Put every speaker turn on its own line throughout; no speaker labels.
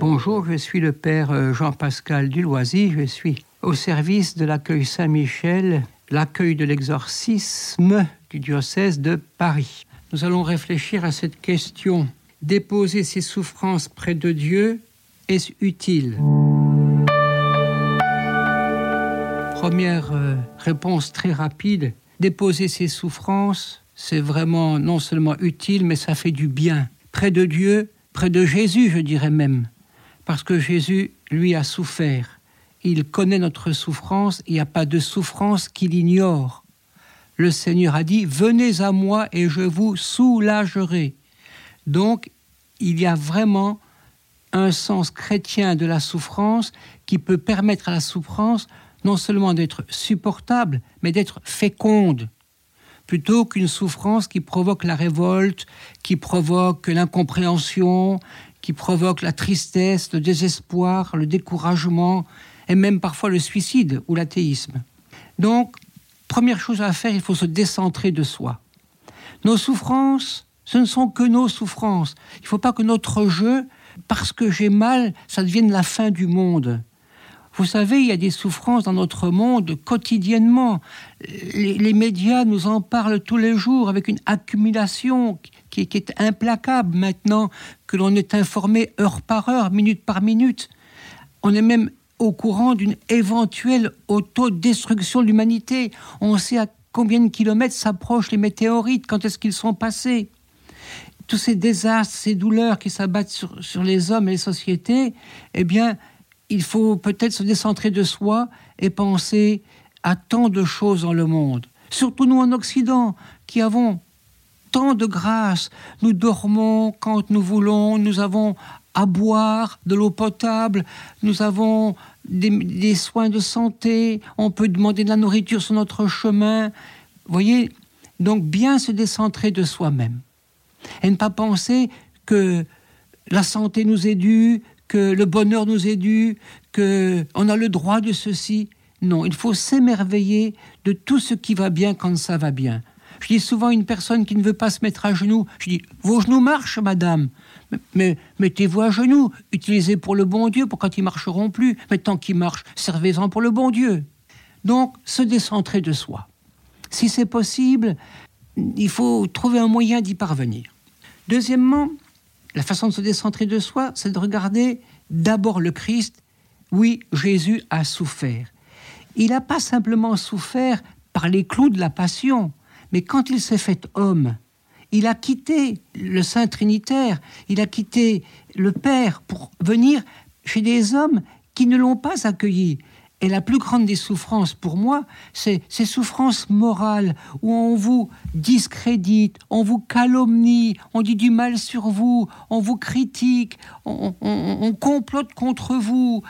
Bonjour, je suis le père euh, Jean-Pascal Duloisy, je suis au service de l'accueil Saint-Michel, l'accueil de l'exorcisme du diocèse de Paris. Nous allons réfléchir à cette question. Déposer ses souffrances près de Dieu, est-ce utile? Première euh, réponse très rapide. Déposer ses souffrances, c'est vraiment non seulement utile, mais ça fait du bien. Près de Dieu, près de Jésus, je dirais même parce que Jésus, lui, a souffert. Il connaît notre souffrance, il n'y a pas de souffrance qu'il ignore. Le Seigneur a dit, venez à moi et je vous soulagerai. Donc, il y a vraiment un sens chrétien de la souffrance qui peut permettre à la souffrance non seulement d'être supportable, mais d'être féconde, plutôt qu'une souffrance qui provoque la révolte, qui provoque l'incompréhension, qui provoque la tristesse, le désespoir, le découragement et même parfois le suicide ou l'athéisme. Donc, première chose à faire, il faut se décentrer de soi. Nos souffrances, ce ne sont que nos souffrances. Il ne faut pas que notre jeu, parce que j'ai mal, ça devienne la fin du monde. Vous savez, il y a des souffrances dans notre monde quotidiennement. Les, médias nous en parlent tous les jours avec une accumulation qui, qui est implacable maintenant, que l'on est informé heure par heure, minute par minute. On est même au courant d'une éventuelle autodestruction de l'humanité. On sait à combien de kilomètres s'approchent les météorites, quand est-ce qu'ils sont passés. Tous ces désastres, ces douleurs qui s'abattent sur, sur les hommes et les sociétés, eh bien, il faut peut-être se décentrer de soi et penser à tant de choses dans le monde. Surtout nous en Occident, qui avons tant de grâce. Nous dormons quand nous voulons, nous avons à boire de l'eau potable, nous avons des, soins de santé, on peut demander de la nourriture sur notre chemin. Voyez, donc bien se décentrer de soi-même. Et ne pas penser que la santé nous est due, que le bonheur nous est dû, que on a le droit de ceci. Non, il faut s'émerveiller de tout ce qui va bien quand ça va bien. Je dis souvent à une personne qui ne veut pas se mettre à genoux, je dis, vos genoux marchent, madame. Mais, mettez-vous à genoux, utilisez pour le bon Dieu, pour quand ils marcheront plus. Mais tant qu'ils marchent, servez-en pour le bon Dieu. Donc, se décentrer de soi. Si c'est possible, il faut trouver un moyen d'y parvenir. Deuxièmement, la façon de se décentrer de soi, c'est de regarder d'abord le Christ. Oui, Jésus a souffert. Il n'a pas simplement souffert par les clous de la passion, mais quand il s'est fait homme, il a quitté le Saint Trinitaire, il a quitté le Père pour venir chez des hommes qui ne l'ont pas accueilli. Et la plus grande des souffrances pour moi, c'est ces souffrances morales où on vous discrédite, on vous calomnie, on dit du mal sur vous, on vous critique, on, complote contre vous,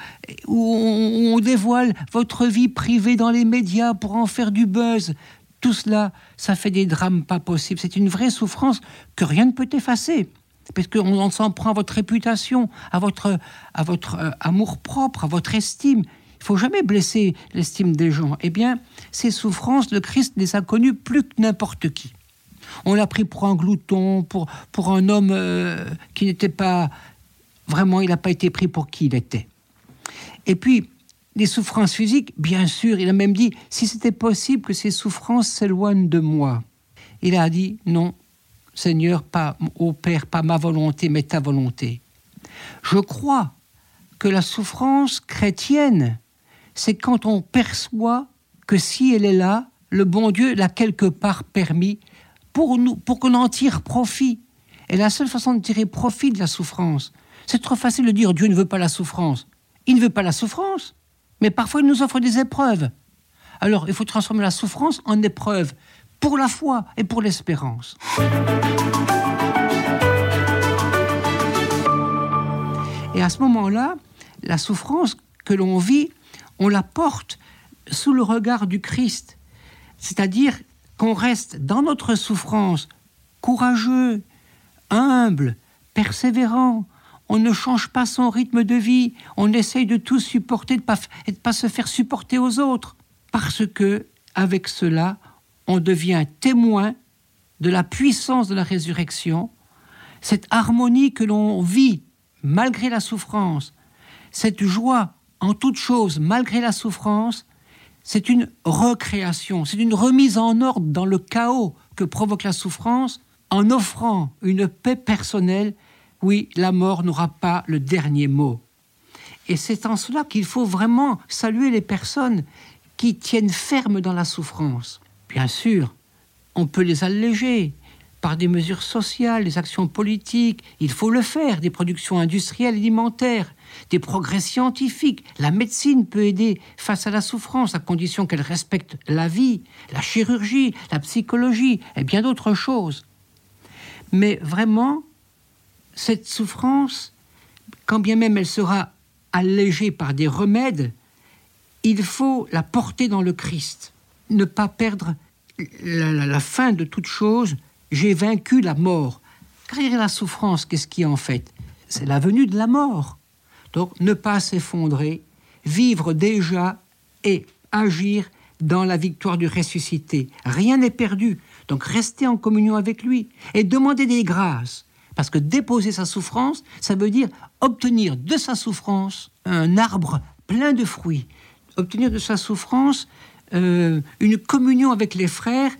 où on, dévoile votre vie privée dans les médias pour en faire du buzz. Tout cela, ça fait des drames pas possibles. C'est une vraie souffrance que rien ne peut effacer parce qu'on s'en prend à votre réputation, à votre, à votre euh, amour propre, à votre estime. Il faut jamais blesser l'estime des gens. Eh bien, ces souffrances, le Christ les a connues plus que n'importe qui. On l'a pris pour un glouton, pour, pour un homme euh, qui n'était pas... Vraiment, il n'a pas été pris pour qui il était. Et puis, les souffrances physiques, bien sûr, il a même dit, si c'était possible que ces souffrances s'éloignent de moi. Il a dit, non, Seigneur, pas, au Père, pas ma volonté, mais ta volonté. Je crois que la souffrance chrétienne, c'est quand on perçoit que si elle est là, le bon Dieu l'a quelque part permis pour nous, pour qu'on en tire profit. Et la seule façon de tirer profit de la souffrance, c'est trop facile de dire Dieu ne veut pas la souffrance. Il ne veut pas la souffrance, mais parfois il nous offre des épreuves. Alors il faut transformer la souffrance en épreuve pour la foi et pour l'espérance. Et à ce moment-là, la souffrance que l'on vit, on la porte sous le regard du Christ. C'est-à-dire qu'on reste dans notre souffrance courageux, humble, persévérant. On ne change pas son rythme de vie. On essaye de tout supporter de pas, et de ne pas se faire supporter aux autres. Parce que, avec cela, on devient témoin de la puissance de la résurrection, cette harmonie que l'on vit malgré la souffrance, cette joie en toute chose, malgré la souffrance, c'est une recréation, c'est une remise en ordre dans le chaos que provoque la souffrance en offrant une paix personnelle. Oui, la mort n'aura pas le dernier mot. Et c'est en cela qu'il faut vraiment saluer les personnes qui tiennent ferme dans la souffrance. Bien sûr, on peut les alléger par des mesures sociales, des actions politiques, il faut le faire, des productions industrielles alimentaires, des progrès scientifiques. La médecine peut aider face à la souffrance, à condition qu'elle respecte la vie, la chirurgie, la psychologie et bien d'autres choses. Mais vraiment, cette souffrance, quand bien même elle sera allégée par des remèdes, il faut la porter dans le Christ, ne pas perdre la, fin de toute chose. J'ai vaincu la mort. Car la souffrance, qu'est-ce qui en fait? C'est la venue de la mort. Donc ne pas s'effondrer, vivre déjà et agir dans la victoire du ressuscité. Rien n'est perdu. Donc rester en communion avec lui et demander des grâces. Parce que déposer sa souffrance, ça veut dire obtenir de sa souffrance un arbre plein de fruits. Obtenir de sa souffrance euh, une communion avec les frères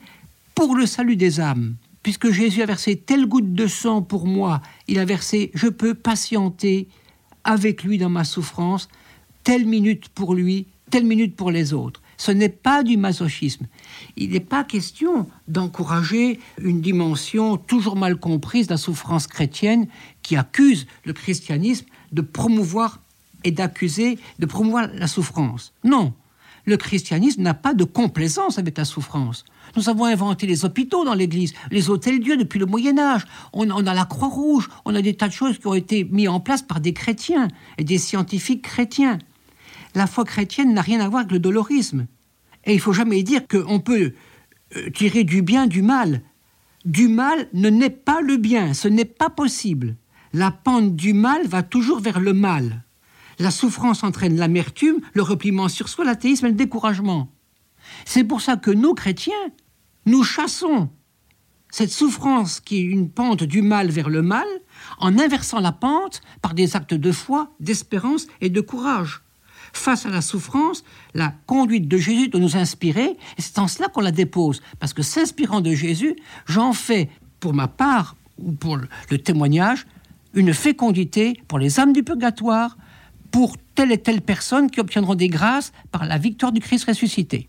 pour le salut des âmes. Puisque Jésus a versé telle goutte de sang pour moi, il a versé, je peux patienter avec lui dans ma souffrance, telle minute pour lui, telle minute pour les autres. Ce n'est pas du masochisme. Il n'est pas question d'encourager une dimension toujours mal comprise de la souffrance chrétienne qui accuse le christianisme de promouvoir et d'accuser, de promouvoir la souffrance. Non, le christianisme n'a pas de complaisance avec la souffrance. Nous avons inventé les hôpitaux dans l'Église, les hôtels-dieux depuis le Moyen Âge. On, a la Croix-Rouge, on a des tas de choses qui ont été mises en place par des chrétiens et des scientifiques chrétiens la foi chrétienne n'a rien à voir avec le dolorisme. Et il faut jamais dire qu'on peut euh, tirer du bien du mal. Du mal ne n'est pas le bien, ce n'est pas possible. La pente du mal va toujours vers le mal. La souffrance entraîne l'amertume, le repliement sur soi, l'athéisme et le découragement. C'est pour ça que nous, chrétiens, nous chassons cette souffrance qui est une pente du mal vers le mal en inversant la pente par des actes de foi, d'espérance et de courage face à la souffrance, la conduite de Jésus doit nous inspirer, et c'est en cela qu'on la dépose. Parce que s'inspirant de Jésus, j'en fais, pour ma part, ou pour le témoignage, une fécondité pour les âmes du purgatoire, pour telle et telle personne qui obtiendront des grâces par la victoire du Christ ressuscité.